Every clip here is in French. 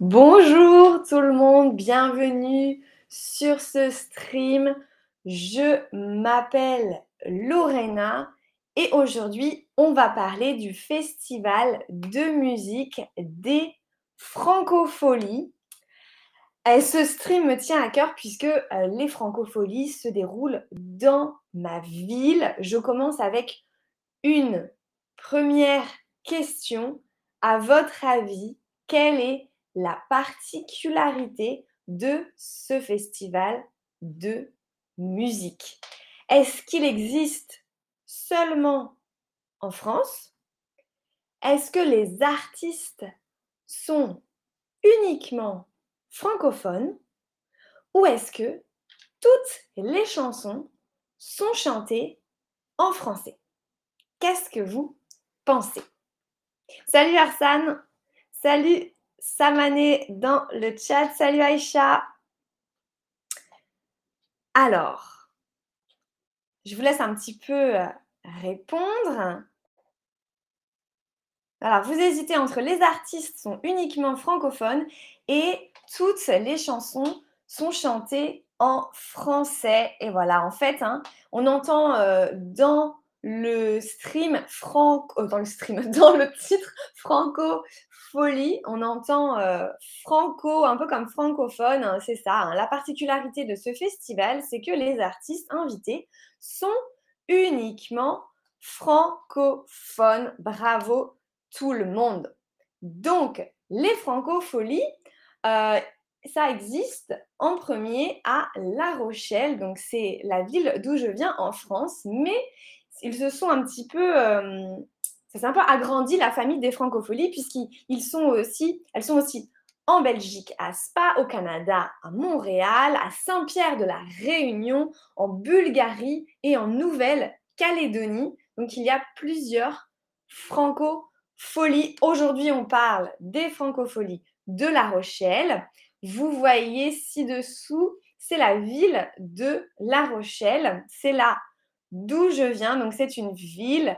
Bonjour tout le monde, bienvenue sur ce stream. Je m'appelle Lorena et aujourd'hui on va parler du festival de musique des Francopholies. Et ce stream me tient à cœur puisque euh, les Francopholies se déroulent dans ma ville. Je commence avec une première question. À votre avis, quelle est la particularité de ce festival de musique. Est-ce qu'il existe seulement en France? Est-ce que les artistes sont uniquement francophones? Ou est-ce que toutes les chansons sont chantées en français? Qu'est-ce que vous pensez? Salut Arsane Salut Samané dans le chat. Salut Aïcha. Alors, je vous laisse un petit peu euh, répondre. Alors, vous hésitez entre les artistes sont uniquement francophones et toutes les chansons sont chantées en français. Et voilà, en fait, hein, on entend euh, dans le stream euh, dans le stream, dans le titre franco folie, on entend euh, franco, un peu comme francophone, hein, c'est ça. Hein. La particularité de ce festival, c'est que les artistes invités sont uniquement francophones. Bravo tout le monde. Donc, les francopholies, euh, ça existe en premier à La Rochelle, donc c'est la ville d'où je viens en France, mais ils se sont un petit peu, euh, ça s'est un peu agrandi la famille des francopholies puisqu'ils sont aussi, elles sont aussi en Belgique, à Spa, au Canada, à Montréal, à Saint-Pierre de la Réunion, en Bulgarie et en Nouvelle-Calédonie. Donc il y a plusieurs francopholies. Aujourd'hui, on parle des francopholies de La Rochelle. Vous voyez ci-dessous, c'est la ville de La Rochelle. C'est là d'où je viens. Donc, c'est une ville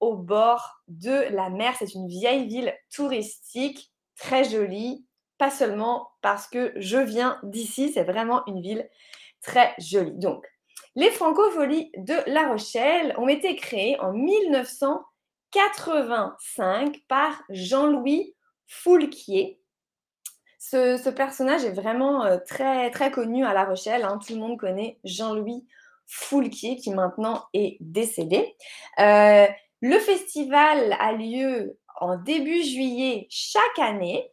au bord de la mer. C'est une vieille ville touristique, très jolie. Pas seulement parce que je viens d'ici, c'est vraiment une ville très jolie. Donc, les francopholies de La Rochelle ont été créées en 1985 par Jean-Louis Foulquier. Ce, personnage est vraiment euh, très, très connu à La Rochelle. Hein. Tout le monde connaît Jean-Louis Foulquier qui maintenant est décédé. Euh, le festival a lieu en début juillet chaque année.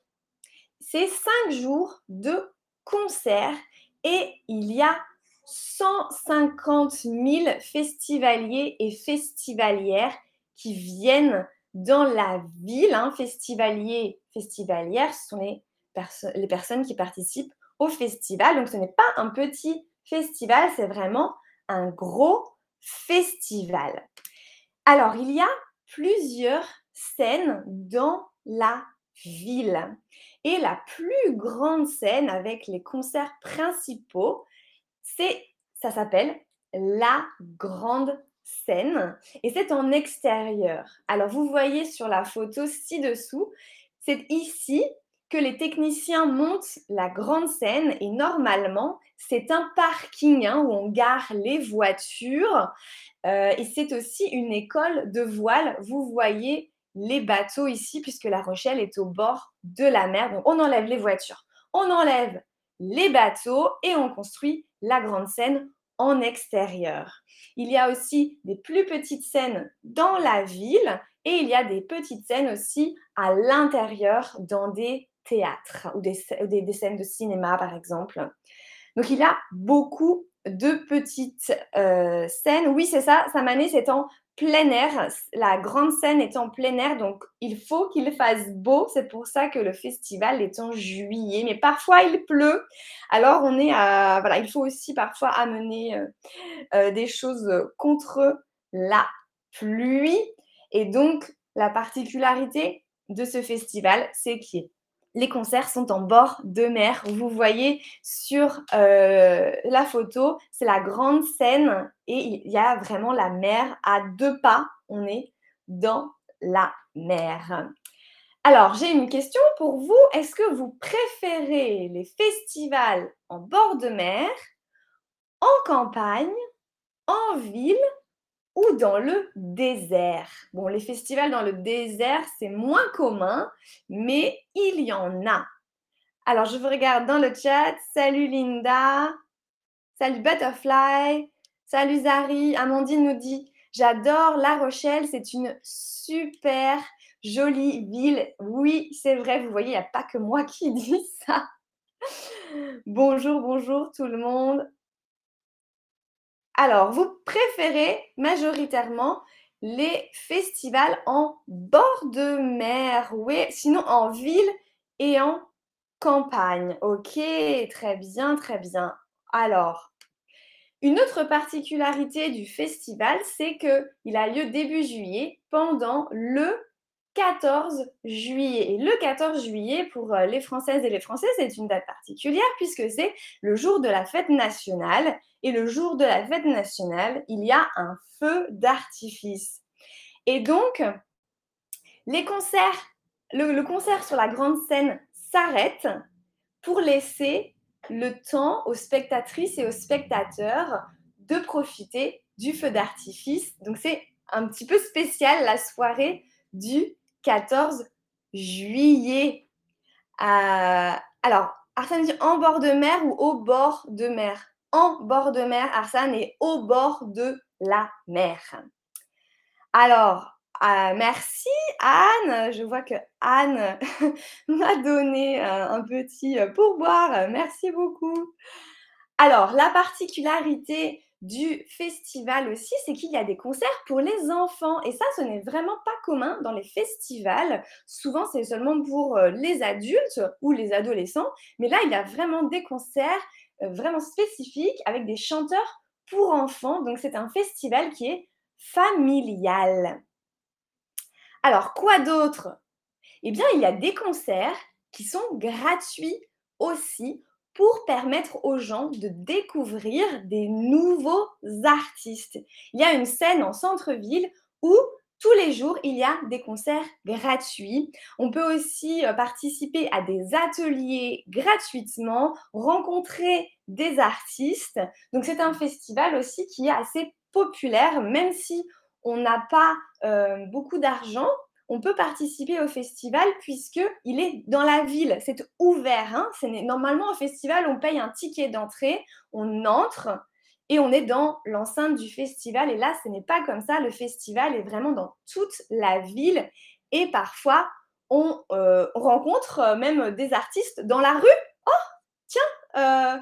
C'est cinq jours de concerts et il y a 150 000 festivaliers et festivalières qui viennent dans la ville. Hein. Festivaliers, festivalières, ce sont les, les personnes qui participent au festival. Donc ce n'est pas un petit festival, c'est vraiment un gros festival. Alors, il y a plusieurs scènes dans la ville. Et la plus grande scène avec les concerts principaux, c'est ça s'appelle la grande scène et c'est en extérieur. Alors vous voyez sur la photo ci-dessous, c'est ici que les techniciens montent la grande scène et normalement, c'est un parking hein, où on gare les voitures euh, et c'est aussi une école de voile. Vous voyez les bateaux ici puisque La Rochelle est au bord de la mer. Donc on enlève les voitures, on enlève les bateaux et on construit la grande scène en extérieur. Il y a aussi des plus petites scènes dans la ville et il y a des petites scènes aussi à l'intérieur dans des théâtre ou des, scènes de cinéma, par exemple. Donc, il a beaucoup de petites euh, scènes. Oui, c'est ça, Samané, c'est en plein air. La grande scène est en plein air, donc il faut qu'il fasse beau. C'est pour ça que le festival est en juillet. Mais parfois, il pleut. Alors, on est à... Voilà, il faut aussi parfois amener euh, euh, des choses contre la pluie. Et donc, la particularité de ce festival, c'est qu'il est les concerts sont en bord de mer. Vous voyez sur euh, la photo, c'est la grande scène et il y a vraiment la mer à deux pas. On est dans la mer. Alors, j'ai une question pour vous. Est-ce que vous préférez les festivals en bord de mer, en campagne, en ville ou dans le désert Bon, les festivals dans le désert, c'est moins commun, mais il y en a. Alors, je vous regarde dans le chat. Salut Linda. Salut Butterfly. Salut Zari. Amandine nous dit J'adore La Rochelle, c'est une super jolie ville. Oui, c'est vrai, vous voyez, il n'y a pas que moi qui dis ça. bonjour, bonjour tout le monde. Alors, vous préférez majoritairement les festivals en bord de mer, oui, sinon en ville et en campagne. Ok, très bien, très bien. Alors, une autre particularité du festival, c'est qu'il a lieu début juillet pendant le 14 juillet. Et le 14 juillet, pour euh, les Françaises et les Français, c'est une date particulière puisque c'est le jour de la fête nationale. Et le jour de la fête nationale, il y a un feu d'artifice. Et donc, les concerts, le, le concert sur la grande scène s'arrête pour laisser le temps aux spectatrices et aux spectateurs de profiter du feu d'artifice. Donc c'est un petit peu spécial la soirée du 14 juillet. Euh, alors, Arsène dit en bord de mer ou au bord de mer? En bord de mer, Arsène est au bord de la mer. Alors, euh, merci Anne. Je vois que Anne m'a donné euh, un petit pourboire. Merci beaucoup. Alors, la particularité du festival aussi, c'est qu'il y a des concerts pour les enfants. Et ça, ce n'est vraiment pas commun dans les festivals. Souvent, c'est seulement pour euh, les adultes ou les adolescents. Mais là, il y a vraiment des concerts euh, vraiment spécifiques avec des chanteurs pour enfants. Donc, c'est un festival qui est familial. Alors, quoi d'autre? Eh bien, il y a des concerts qui sont gratuits aussi pour permettre aux gens de découvrir des nouveaux artistes. Il y a une scène en centre-ville où tous les jours, il y a des concerts gratuits. On peut aussi euh, participer à des ateliers gratuitement, rencontrer des artistes. Donc c'est un festival aussi qui est assez populaire, même si on n'a pas euh, beaucoup d'argent on peut participer au festival puisqu'il est dans la ville. C'est ouvert. Hein. normalement, au festival, on paye un ticket d'entrée, on entre et on est dans l'enceinte du festival. Et là, ce n'est pas comme ça. Le festival est vraiment dans toute la ville. Et parfois, on euh, rencontre euh, même des artistes dans la rue. Oh, tiens, euh,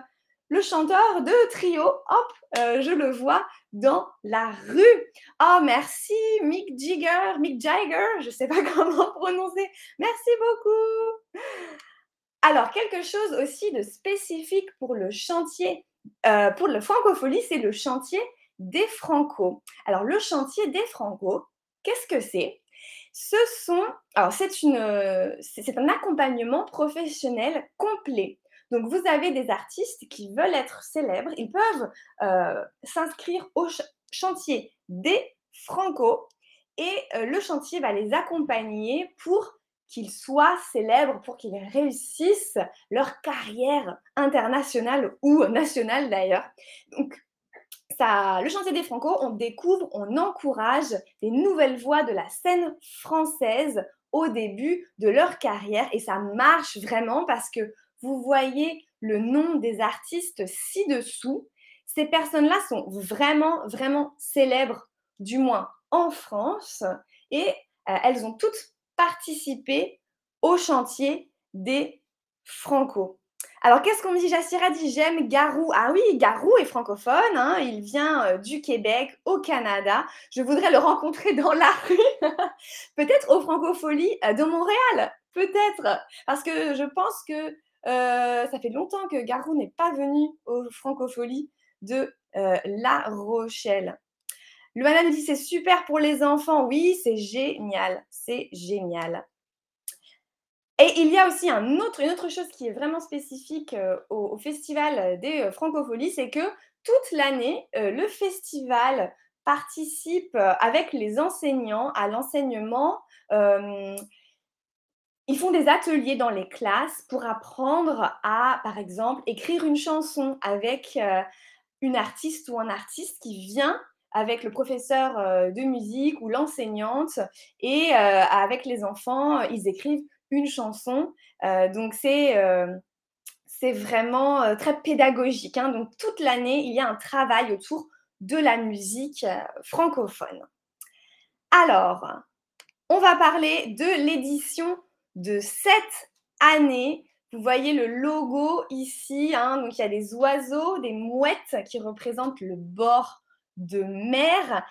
le chanteur de trio, hop, je le vois dans la rue. Oh, merci Mick Jagger, Mick Jagger, je ne sais pas comment prononcer. Merci beaucoup. Alors, quelque chose aussi de spécifique pour le chantier, euh, pour le francophonie, c'est le chantier des Franco. Alors, le chantier des Franco, qu'est-ce que c'est? Ce sont, alors c'est un accompagnement professionnel complet. Donc, vous avez des artistes qui veulent être célèbres, ils peuvent euh, s'inscrire au chantier des Franco et euh, le chantier va les accompagner pour qu'ils soient célèbres, pour qu'ils réussissent leur carrière internationale ou nationale d'ailleurs. Donc, ça, le chantier des Franco, on découvre, on encourage des nouvelles voix de la scène française au début de leur carrière et ça marche vraiment parce que vous voyez le nom des artistes ci-dessous. Ces personnes-là sont vraiment, vraiment célèbres, du moins en France, et euh, elles ont toutes participé au chantier des Franco. Alors, qu'est-ce qu'on dit Jassira dit J'aime Garou. Ah oui, Garou est francophone. Hein, il vient euh, du Québec, au Canada. Je voudrais le rencontrer dans la rue. Peut-être aux Francopholies euh, de Montréal. Peut-être. Parce que je pense que ça fait longtemps que Garou n'est pas venu aux Francopholies de euh, La Rochelle. Luana nous dit c'est super pour les enfants. Oui, c'est génial. C'est génial. Et il y a aussi une autre chose qui est vraiment spécifique euh, au, Festival des Francopholies, c'est que toute l'année, le festival participe avec les enseignants à l'enseignement ils font des ateliers dans les classes pour apprendre à, par exemple, écrire une chanson avec euh, une artiste ou un artiste qui vient avec le professeur euh, de musique ou l'enseignante et euh, avec les enfants, ils écrivent une chanson. donc c'est c'est vraiment très pédagogique. Hein. Donc toute l'année, il y a un travail autour de la musique francophone. Alors, on va parler de l'édition de cette année. Vous voyez le logo ici, hein, donc il y a des oiseaux, des mouettes qui représentent le bord de mer.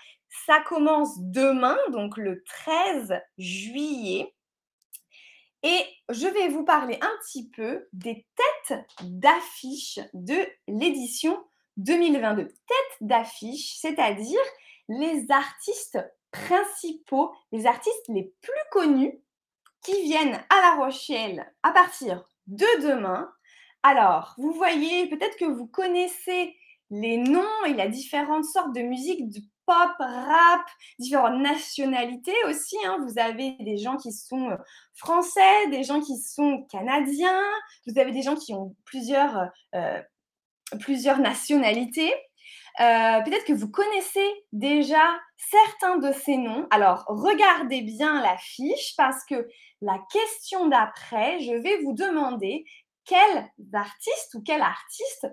Ça commence demain, donc le 13 juillet. Et je vais vous parler un petit peu des têtes d'affiche de l'édition 2022. Têtes d'affiche, c'est-à-dire les artistes principaux, les artistes les plus connus qui viennent à La Rochelle à partir de demain. Alors, vous voyez, peut-être que vous connaissez les noms, il y a différentes sortes de musique, du pop, rap, différentes nationalités aussi. Hein. Vous avez des gens qui sont euh, français, des gens qui sont canadiens, vous avez des gens qui ont plusieurs, euh, plusieurs nationalités. Euh, peut-être que vous connaissez déjà certains de ces noms. Alors, regardez bien la fiche parce que la question d'après, je vais vous demander quel artiste ou quel artiste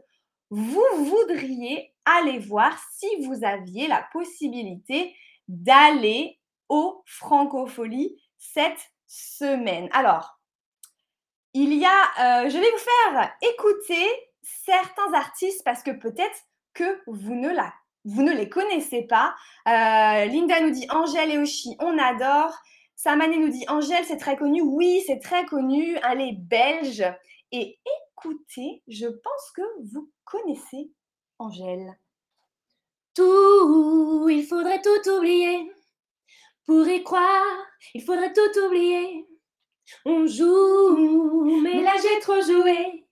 vous voudriez aller voir si vous aviez la possibilité d'aller au Francofolie cette semaine. Alors, il y a, euh, je vais vous faire écouter certains artistes parce que peut-être que vous ne, la, vous ne les connaissez pas. Euh, Linda nous dit Angèle et Oshi, on adore. Samane nous dit Angèle, c'est très connu. Oui, c'est très connu. Elle est belge. Et écoutez, je pense que vous connaissez Angèle. Tout, il faudrait tout oublier. Pour y croire, il faudrait tout oublier. On joue, mais là j'ai trop joué.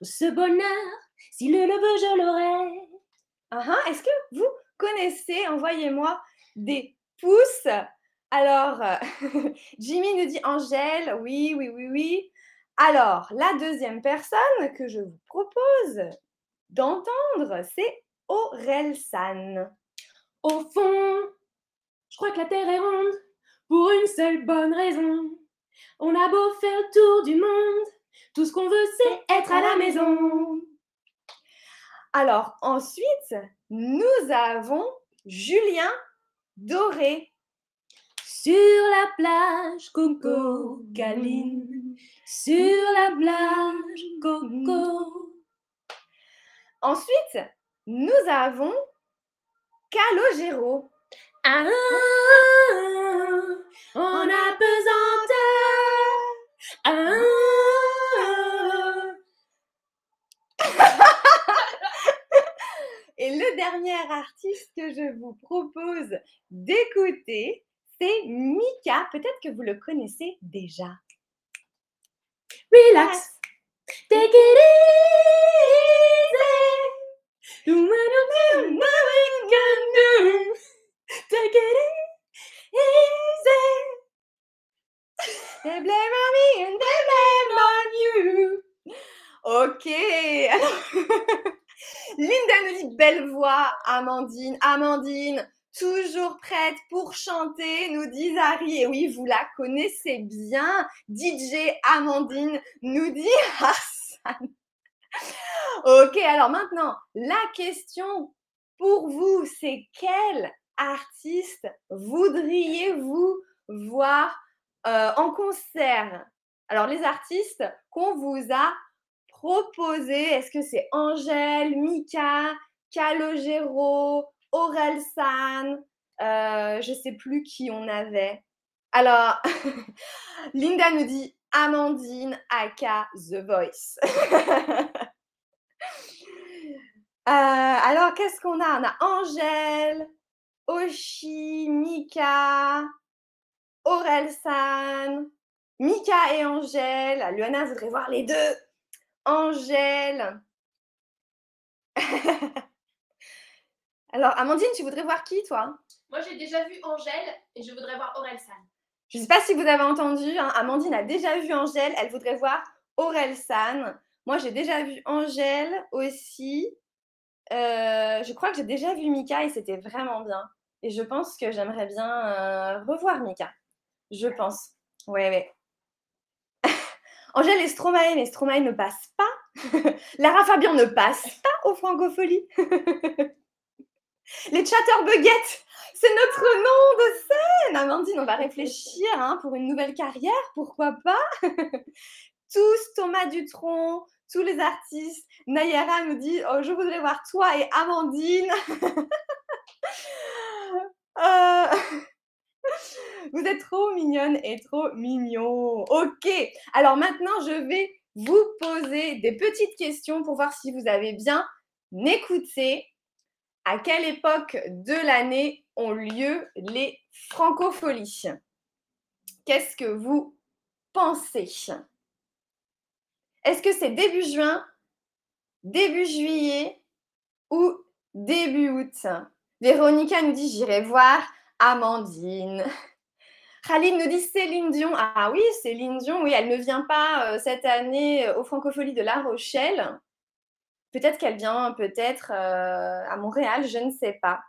Ce bonheur, si le veut, je l'aurais. Ah, ah, Est-ce que vous connaissez Envoyez-moi des pouces? Alors, Jimmy nous dit Angèle. Oui, oui, oui, oui. Alors, la deuxième personne que je vous propose d'entendre, c'est San. Au fond, je crois que la Terre est ronde pour une seule bonne raison. On a beau faire le tour du monde, tout ce qu'on veut, c'est être à la maison. Alors ensuite, nous avons Julien Doré. Sur la plage, Coco Caline. Sur la plage, Coco. Ensuite, nous avons Calogero. Ah, on a. Ah, le dernier artiste que je vous propose d'écouter, c'est Mika. Peut-être que vous le connaissez déjà. Relax. Take it easy. Do what we can do. Take it easy. They blame on me and they blame on you. Ok. Linda nous dit belle voix, Amandine. Amandine, toujours prête pour chanter, nous dit Zari. Et oui, vous la connaissez bien. DJ Amandine nous dit Hassan. ok, alors maintenant, la question pour vous, c'est quel artiste voudriez-vous voir euh, en concert? Alors, les artistes qu'on vous a proposer? Est-ce que c'est Angèle, Mika, Calogero, Aurel San euh, Je ne sais plus qui on avait. Alors, Linda nous dit Amandine, aka The Voice. Euh, alors, qu'est-ce qu'on a? On a Angèle, Oshi, Mika, Aurel San, Mika et Angèle. Luana voudrait voir les deux. Angèle. Alors, Amandine, tu voudrais voir qui, toi? Moi, j'ai déjà vu Angèle et je voudrais voir Aurel San. Je ne sais pas si vous avez entendu, hein, Amandine a déjà vu Angèle, elle voudrait voir Aurel San. Moi, j'ai déjà vu Angèle aussi. Euh, je crois que j'ai déjà vu Mika et c'était vraiment bien. Et je pense que j'aimerais bien euh, revoir Mika. Je pense. Ouais, ouais. Angèle et Stromae, mais Stromae ne passe pas. Lara Fabian ne passe pas aux francopholies. Les chatterbuggets, c'est notre nom de scène. Amandine, on va réfléchir hein, pour une nouvelle carrière, pourquoi pas? Tous, Thomas Dutronc, tous les artistes. Nayara nous dit oh, Je voudrais voir toi et Amandine. Euh, vous êtes trop mignonne et trop mignon. Ok, alors maintenant, je vais vous poser des petites questions pour voir si vous avez bien écouté. À quelle époque de l'année ont lieu les francopholies Qu'est-ce que vous pensez? Est-ce que c'est début juin, début juillet ou début août? Véronica nous dit j'irai voir Amandine. Khalid nous dit Céline Dion. Ah oui, Céline Dion, oui, elle ne vient pas euh, cette année aux Francopholies de La Rochelle. Peut-être qu'elle vient peut-être euh, à Montréal, je ne sais pas.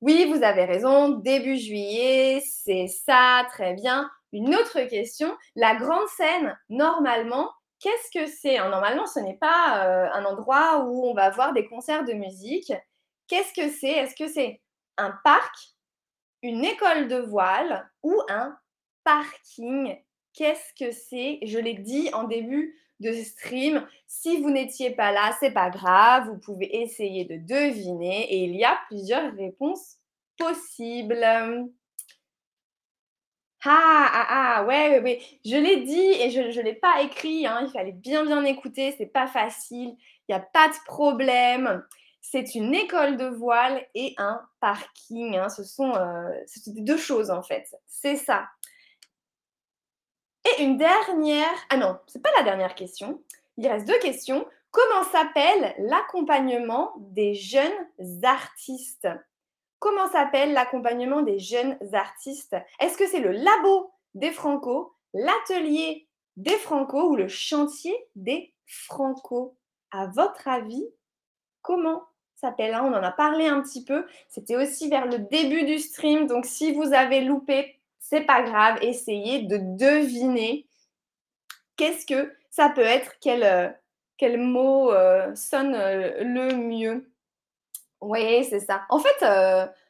Oui, vous avez raison, début juillet, c'est ça, très bien. Une autre question, la grande scène, normalement, qu'est-ce que c'est? Normalement, ce n'est pas euh, un endroit où on va voir des concerts de musique. Qu'est-ce que c'est? Est-ce que c'est un parc, une école de voile ou un parking Qu'est-ce que c'est? Je l'ai dit en début de stream. Si vous n'étiez pas là, c'est pas grave, vous pouvez essayer de deviner et il y a plusieurs réponses possibles. Ah, ah, ah, ouais, ouais, Je l'ai dit et je ne l'ai pas écrit. Hein, il fallait bien, bien écouter. C'est pas facile. Il n'y a pas de problème. C'est une école de voile et un parking. Hein. Ce sont euh, deux choses en fait. C'est ça. Et une dernière, ah non, c'est pas la dernière question. Il reste deux questions. Comment s'appelle l'accompagnement des jeunes artistes? Comment s'appelle l'accompagnement des jeunes artistes? Est-ce que c'est le labo des Franco, l'atelier des Franco ou le chantier des Franco? À votre avis, comment hein On en a parlé un petit peu. C'était aussi vers le début du stream. Donc si vous avez loupé c'est pas grave, essayez de deviner qu'est-ce que ça peut être, quel, euh, mot euh, sonne euh, le mieux. Oui, c'est ça. En fait,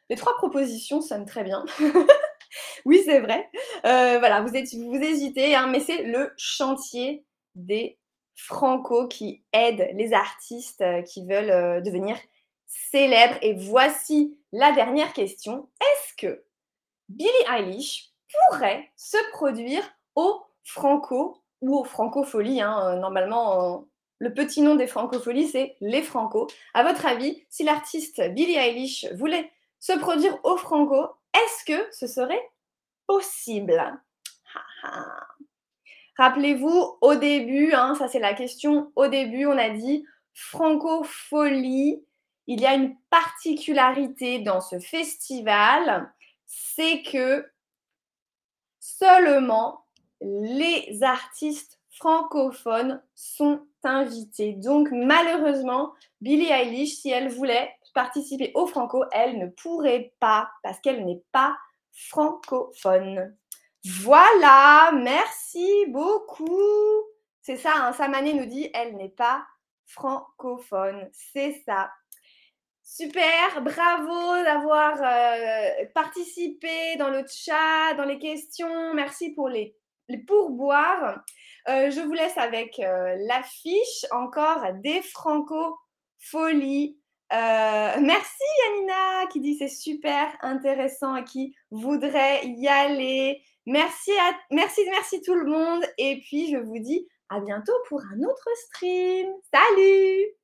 les trois propositions sonnent très bien. oui, c'est vrai. voilà, vous, êtes, vous hésitez, hein, mais c'est le chantier des Franco qui aide les artistes qui veulent devenir célèbres. Et voici la dernière question. Est-ce que Billie Eilish pourrait se produire au Franco ou au Francopholies. Hein. Euh, normalement, euh, le petit nom des Francopholies, c'est les Franco. À votre avis, si l'artiste Billie Eilish voulait se produire au Franco, est-ce que ce serait possible? Rappelez-vous, au début, hein, ça c'est la question, au début, on a dit Francofolie. Il y a une particularité dans ce festival, c'est que seulement les artistes francophones sont invités. Donc malheureusement, Billie Eilish, si elle voulait participer au Franco, elle ne pourrait pas parce qu'elle n'est pas francophone. Voilà, merci beaucoup. C'est ça, hein, Samané nous dit, elle n'est pas francophone. C'est ça. Super, bravo d'avoir euh, participé dans le chat, dans les questions. Merci pour les, pourboires. Euh, je vous laisse avec euh, l'affiche encore des franco-folies. merci Yanina qui dit c'est super intéressant et qui voudrait y aller. Merci, à, merci, merci tout le monde. Et puis je vous dis à bientôt pour un autre stream. Salut